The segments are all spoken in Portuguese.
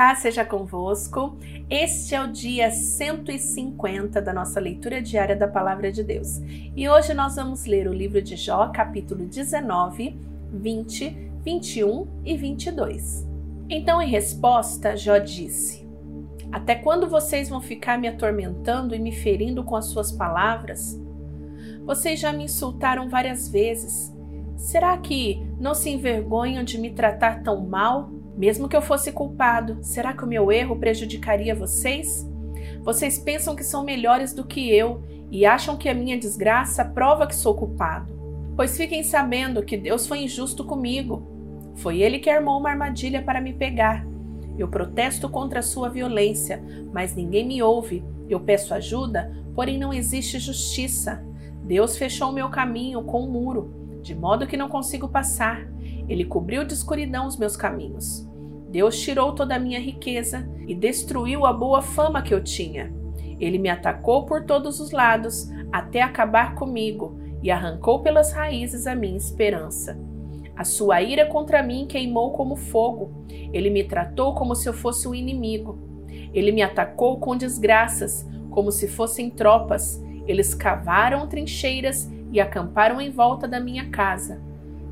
Paz seja convosco. Este é o dia 150 da nossa leitura diária da Palavra de Deus. E hoje nós vamos ler o livro de Jó, capítulo 19, 20, 21 e 22. Então, em resposta, Jó disse: Até quando vocês vão ficar me atormentando e me ferindo com as suas palavras? Vocês já me insultaram várias vezes. Será que não se envergonham de me tratar tão mal? Mesmo que eu fosse culpado, será que o meu erro prejudicaria vocês? Vocês pensam que são melhores do que eu e acham que a minha desgraça prova que sou culpado. Pois fiquem sabendo que Deus foi injusto comigo. Foi Ele que armou uma armadilha para me pegar. Eu protesto contra a sua violência, mas ninguém me ouve. Eu peço ajuda, porém não existe justiça. Deus fechou meu caminho com um muro de modo que não consigo passar. Ele cobriu de escuridão os meus caminhos. Deus tirou toda a minha riqueza e destruiu a boa fama que eu tinha. Ele me atacou por todos os lados até acabar comigo e arrancou pelas raízes a minha esperança. A sua ira contra mim queimou como fogo. Ele me tratou como se eu fosse um inimigo. Ele me atacou com desgraças, como se fossem tropas. Eles cavaram trincheiras e acamparam em volta da minha casa.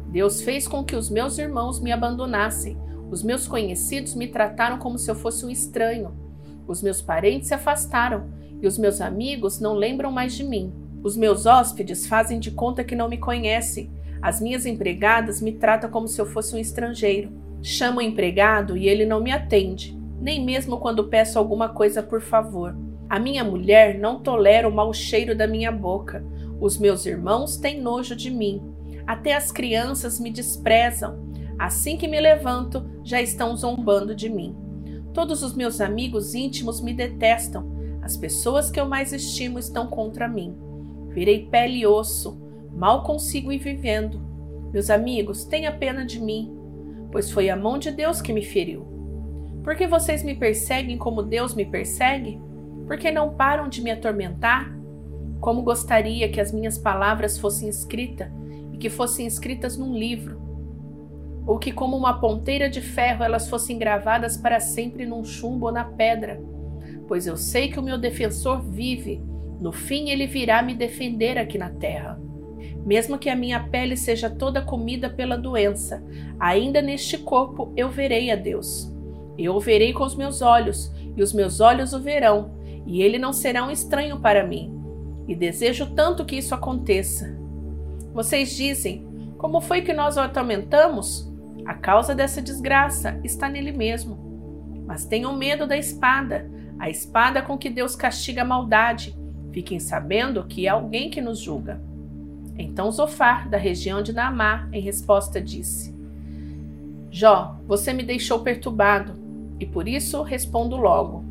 Deus fez com que os meus irmãos me abandonassem. Os meus conhecidos me trataram como se eu fosse um estranho. Os meus parentes se afastaram e os meus amigos não lembram mais de mim. Os meus hóspedes fazem de conta que não me conhecem. As minhas empregadas me tratam como se eu fosse um estrangeiro. Chamo o empregado e ele não me atende, nem mesmo quando peço alguma coisa por favor. A minha mulher não tolera o mau cheiro da minha boca. Os meus irmãos têm nojo de mim. Até as crianças me desprezam. Assim que me levanto, já estão zombando de mim. Todos os meus amigos íntimos me detestam. As pessoas que eu mais estimo estão contra mim. Virei pele e osso. Mal consigo ir vivendo. Meus amigos, tenha pena de mim, pois foi a mão de Deus que me feriu. Por que vocês me perseguem como Deus me persegue? Por que não param de me atormentar? Como gostaria que as minhas palavras fossem escritas e que fossem escritas num livro, ou que, como uma ponteira de ferro, elas fossem gravadas para sempre num chumbo ou na pedra. Pois eu sei que o meu defensor vive, no fim ele virá me defender aqui na terra. Mesmo que a minha pele seja toda comida pela doença, ainda neste corpo eu verei a Deus. Eu o verei com os meus olhos, e os meus olhos o verão, e ele não será um estranho para mim. E desejo tanto que isso aconteça. Vocês dizem: como foi que nós o atormentamos? A causa dessa desgraça está nele mesmo. Mas tenham medo da espada, a espada com que Deus castiga a maldade. Fiquem sabendo que é alguém que nos julga. Então Zofar, da região de Naamá, em resposta disse: Jó, você me deixou perturbado, e por isso respondo logo.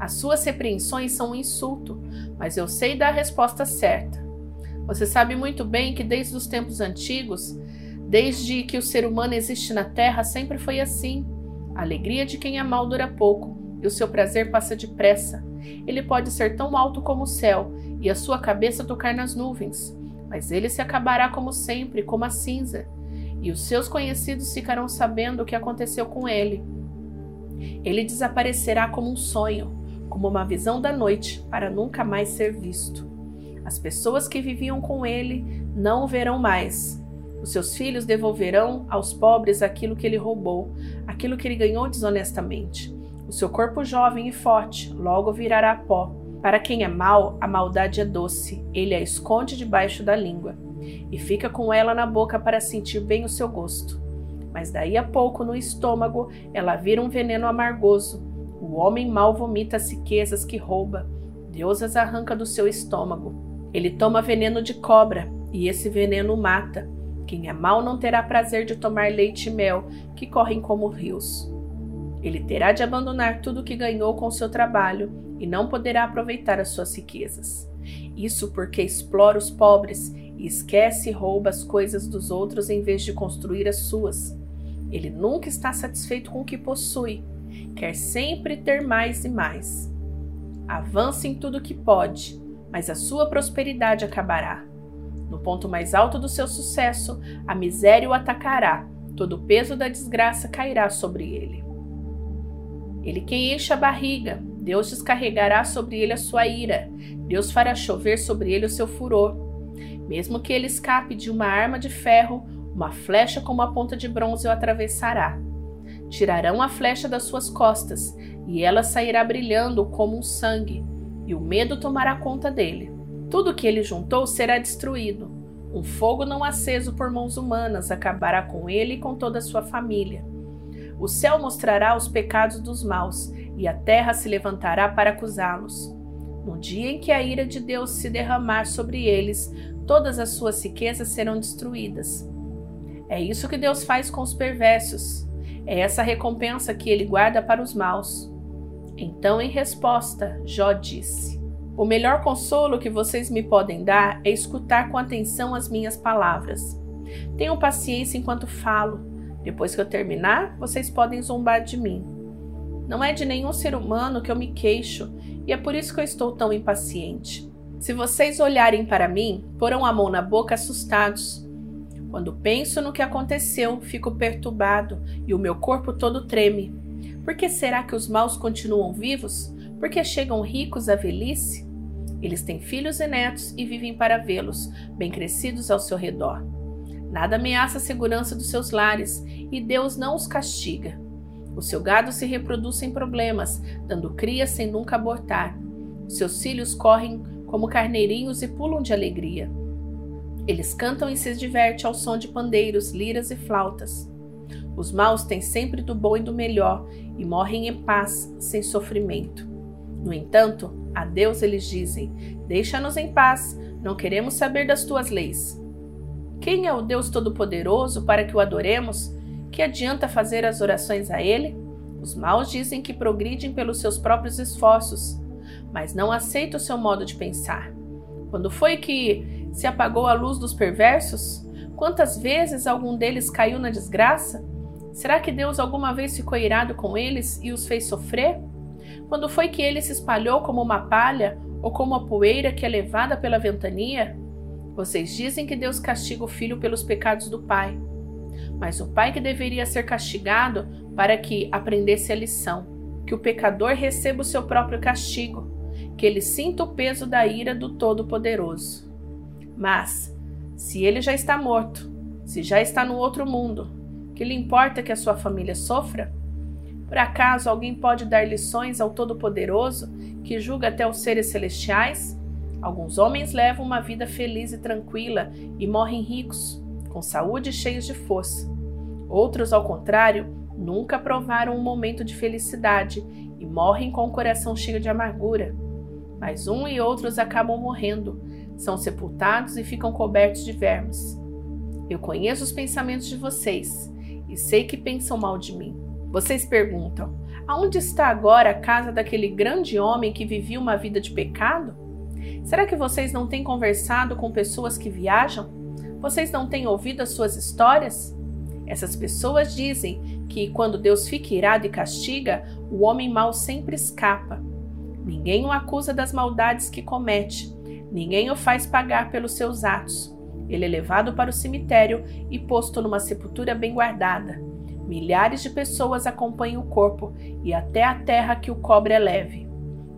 As suas repreensões são um insulto, mas eu sei dar a resposta certa. Você sabe muito bem que desde os tempos antigos, desde que o ser humano existe na Terra, sempre foi assim. A alegria de quem é mal dura pouco e o seu prazer passa depressa. Ele pode ser tão alto como o céu e a sua cabeça tocar nas nuvens, mas ele se acabará como sempre, como a cinza, e os seus conhecidos ficarão sabendo o que aconteceu com ele. Ele desaparecerá como um sonho, como uma visão da noite, para nunca mais ser visto. As pessoas que viviam com ele não o verão mais. Os seus filhos devolverão aos pobres aquilo que ele roubou, aquilo que ele ganhou desonestamente. O seu corpo jovem e forte logo virará pó. Para quem é mau, a maldade é doce, ele a esconde debaixo da língua e fica com ela na boca para sentir bem o seu gosto. Mas daí a pouco, no estômago, ela vira um veneno amargoso o homem mau vomita as riquezas que rouba, Deus as arranca do seu estômago. Ele toma veneno de cobra, e esse veneno o mata. Quem é mau não terá prazer de tomar leite e mel, que correm como rios. Ele terá de abandonar tudo o que ganhou com seu trabalho e não poderá aproveitar as suas riquezas. Isso porque explora os pobres e esquece e rouba as coisas dos outros em vez de construir as suas. Ele nunca está satisfeito com o que possui quer sempre ter mais e mais. Avança em tudo que pode, mas a sua prosperidade acabará. No ponto mais alto do seu sucesso, a miséria o atacará, todo o peso da desgraça cairá sobre ele. Ele quem enche a barriga, Deus descarregará sobre ele a sua ira, Deus fará chover sobre ele o seu furor. Mesmo que ele escape de uma arma de ferro, uma flecha com uma ponta de bronze o atravessará. Tirarão a flecha das suas costas, e ela sairá brilhando como um sangue, e o medo tomará conta dele. Tudo que ele juntou será destruído. Um fogo não aceso por mãos humanas acabará com ele e com toda a sua família. O céu mostrará os pecados dos maus, e a terra se levantará para acusá-los. No dia em que a ira de Deus se derramar sobre eles, todas as suas riquezas serão destruídas. É isso que Deus faz com os perversos. É essa recompensa que ele guarda para os maus. Então, em resposta, Jó disse: O melhor consolo que vocês me podem dar é escutar com atenção as minhas palavras. Tenham paciência enquanto falo. Depois que eu terminar, vocês podem zombar de mim. Não é de nenhum ser humano que eu me queixo, e é por isso que eu estou tão impaciente. Se vocês olharem para mim, porão a mão na boca assustados. Quando penso no que aconteceu, fico perturbado e o meu corpo todo treme. Por que será que os maus continuam vivos? Por que chegam ricos à velhice? Eles têm filhos e netos e vivem para vê-los, bem crescidos ao seu redor. Nada ameaça a segurança dos seus lares e Deus não os castiga. O seu gado se reproduz sem problemas, dando cria sem nunca abortar. Seus filhos correm como carneirinhos e pulam de alegria. Eles cantam e se divertem ao som de pandeiros, liras e flautas. Os maus têm sempre do bom e do melhor e morrem em paz, sem sofrimento. No entanto, a Deus eles dizem: Deixa-nos em paz, não queremos saber das tuas leis. Quem é o Deus Todo-Poderoso para que o adoremos? Que adianta fazer as orações a Ele? Os maus dizem que progridem pelos seus próprios esforços, mas não aceitam o seu modo de pensar. Quando foi que se apagou a luz dos perversos? Quantas vezes algum deles caiu na desgraça? Será que Deus alguma vez ficou irado com eles e os fez sofrer? Quando foi que ele se espalhou como uma palha ou como a poeira que é levada pela ventania? Vocês dizem que Deus castiga o filho pelos pecados do pai. Mas o pai que deveria ser castigado para que aprendesse a lição, que o pecador receba o seu próprio castigo, que ele sinta o peso da ira do Todo-Poderoso. Mas, se ele já está morto, se já está no outro mundo, que lhe importa que a sua família sofra? Por acaso alguém pode dar lições ao Todo-Poderoso, que julga até os seres celestiais? Alguns homens levam uma vida feliz e tranquila e morrem ricos, com saúde e cheios de força. Outros, ao contrário, nunca provaram um momento de felicidade e morrem com o coração cheio de amargura mas um e outros acabam morrendo, são sepultados e ficam cobertos de vermes. Eu conheço os pensamentos de vocês e sei que pensam mal de mim. Vocês perguntam: aonde está agora a casa daquele grande homem que vivia uma vida de pecado? Será que vocês não têm conversado com pessoas que viajam? Vocês não têm ouvido as suas histórias? Essas pessoas dizem que quando Deus fica irado e castiga, o homem mau sempre escapa Ninguém o acusa das maldades que comete, ninguém o faz pagar pelos seus atos. Ele é levado para o cemitério e posto numa sepultura bem guardada. Milhares de pessoas acompanham o corpo e até a terra que o cobre é leve.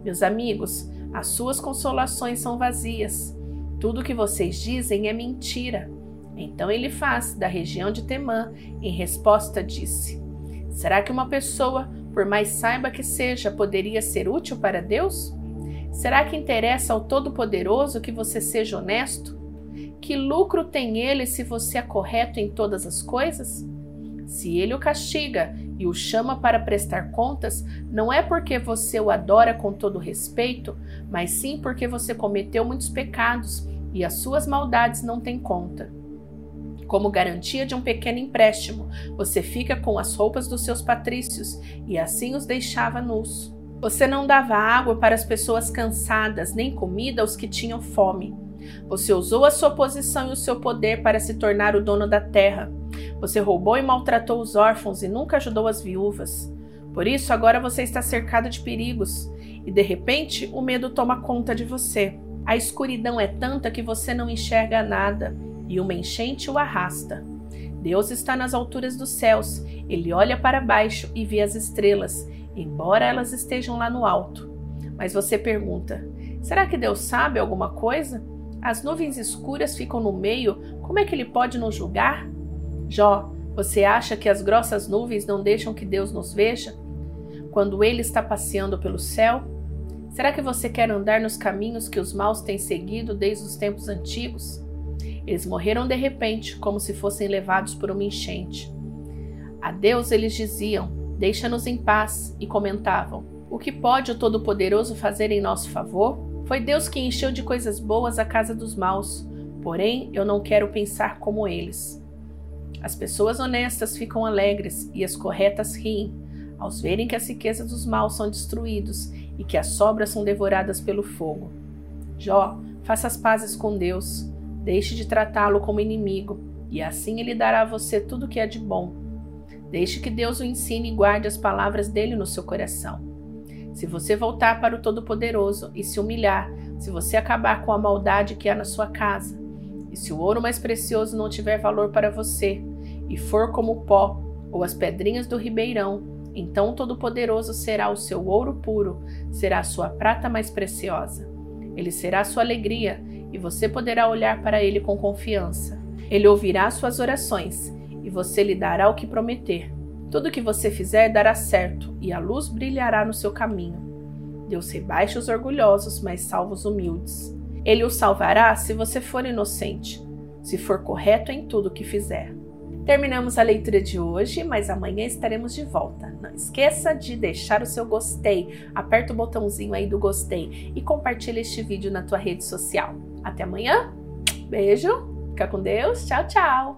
Meus amigos, as suas consolações são vazias. Tudo o que vocês dizem é mentira. Então ele faz, da região de Temã, em resposta disse: Será que uma pessoa por mais saiba que seja, poderia ser útil para Deus? Será que interessa ao Todo-Poderoso que você seja honesto? Que lucro tem ele se você é correto em todas as coisas? Se ele o castiga e o chama para prestar contas, não é porque você o adora com todo respeito, mas sim porque você cometeu muitos pecados e as suas maldades não têm conta. Como garantia de um pequeno empréstimo, você fica com as roupas dos seus patrícios e assim os deixava nus. Você não dava água para as pessoas cansadas, nem comida aos que tinham fome. Você usou a sua posição e o seu poder para se tornar o dono da terra. Você roubou e maltratou os órfãos e nunca ajudou as viúvas. Por isso, agora você está cercado de perigos e de repente o medo toma conta de você. A escuridão é tanta que você não enxerga nada e uma enchente o arrasta. Deus está nas alturas dos céus, ele olha para baixo e vê as estrelas, embora elas estejam lá no alto. Mas você pergunta: será que Deus sabe alguma coisa? As nuvens escuras ficam no meio, como é que ele pode nos julgar? Jó, você acha que as grossas nuvens não deixam que Deus nos veja? Quando ele está passeando pelo céu? Será que você quer andar nos caminhos que os maus têm seguido desde os tempos antigos? Eles morreram de repente, como se fossem levados por uma enchente. A Deus eles diziam: Deixa-nos em paz, e comentavam: O que pode o Todo-Poderoso fazer em nosso favor? Foi Deus que encheu de coisas boas a casa dos maus, porém eu não quero pensar como eles. As pessoas honestas ficam alegres e as corretas riem, ao verem que as riquezas dos maus são destruídos e que as sobras são devoradas pelo fogo. Jó, faça as pazes com Deus, deixe de tratá-lo como inimigo, e assim ele dará a você tudo o que é de bom. Deixe que Deus o ensine e guarde as palavras dele no seu coração. Se você voltar para o Todo-Poderoso e se humilhar, se você acabar com a maldade que há na sua casa, e se o ouro mais precioso não tiver valor para você, e for como o pó ou as pedrinhas do ribeirão, então o Todo-Poderoso será o seu ouro puro, será a sua prata mais preciosa. Ele será a sua alegria e você poderá olhar para ele com confiança. Ele ouvirá suas orações e você lhe dará o que prometer. Tudo que você fizer dará certo, e a luz brilhará no seu caminho. Deus rebaixa os orgulhosos, mas salva os humildes. Ele o salvará se você for inocente, se for correto em tudo que fizer. Terminamos a leitura de hoje, mas amanhã estaremos de volta. Não esqueça de deixar o seu gostei, aperta o botãozinho aí do gostei e compartilhe este vídeo na tua rede social. Até amanhã, beijo, fica com Deus, tchau, tchau!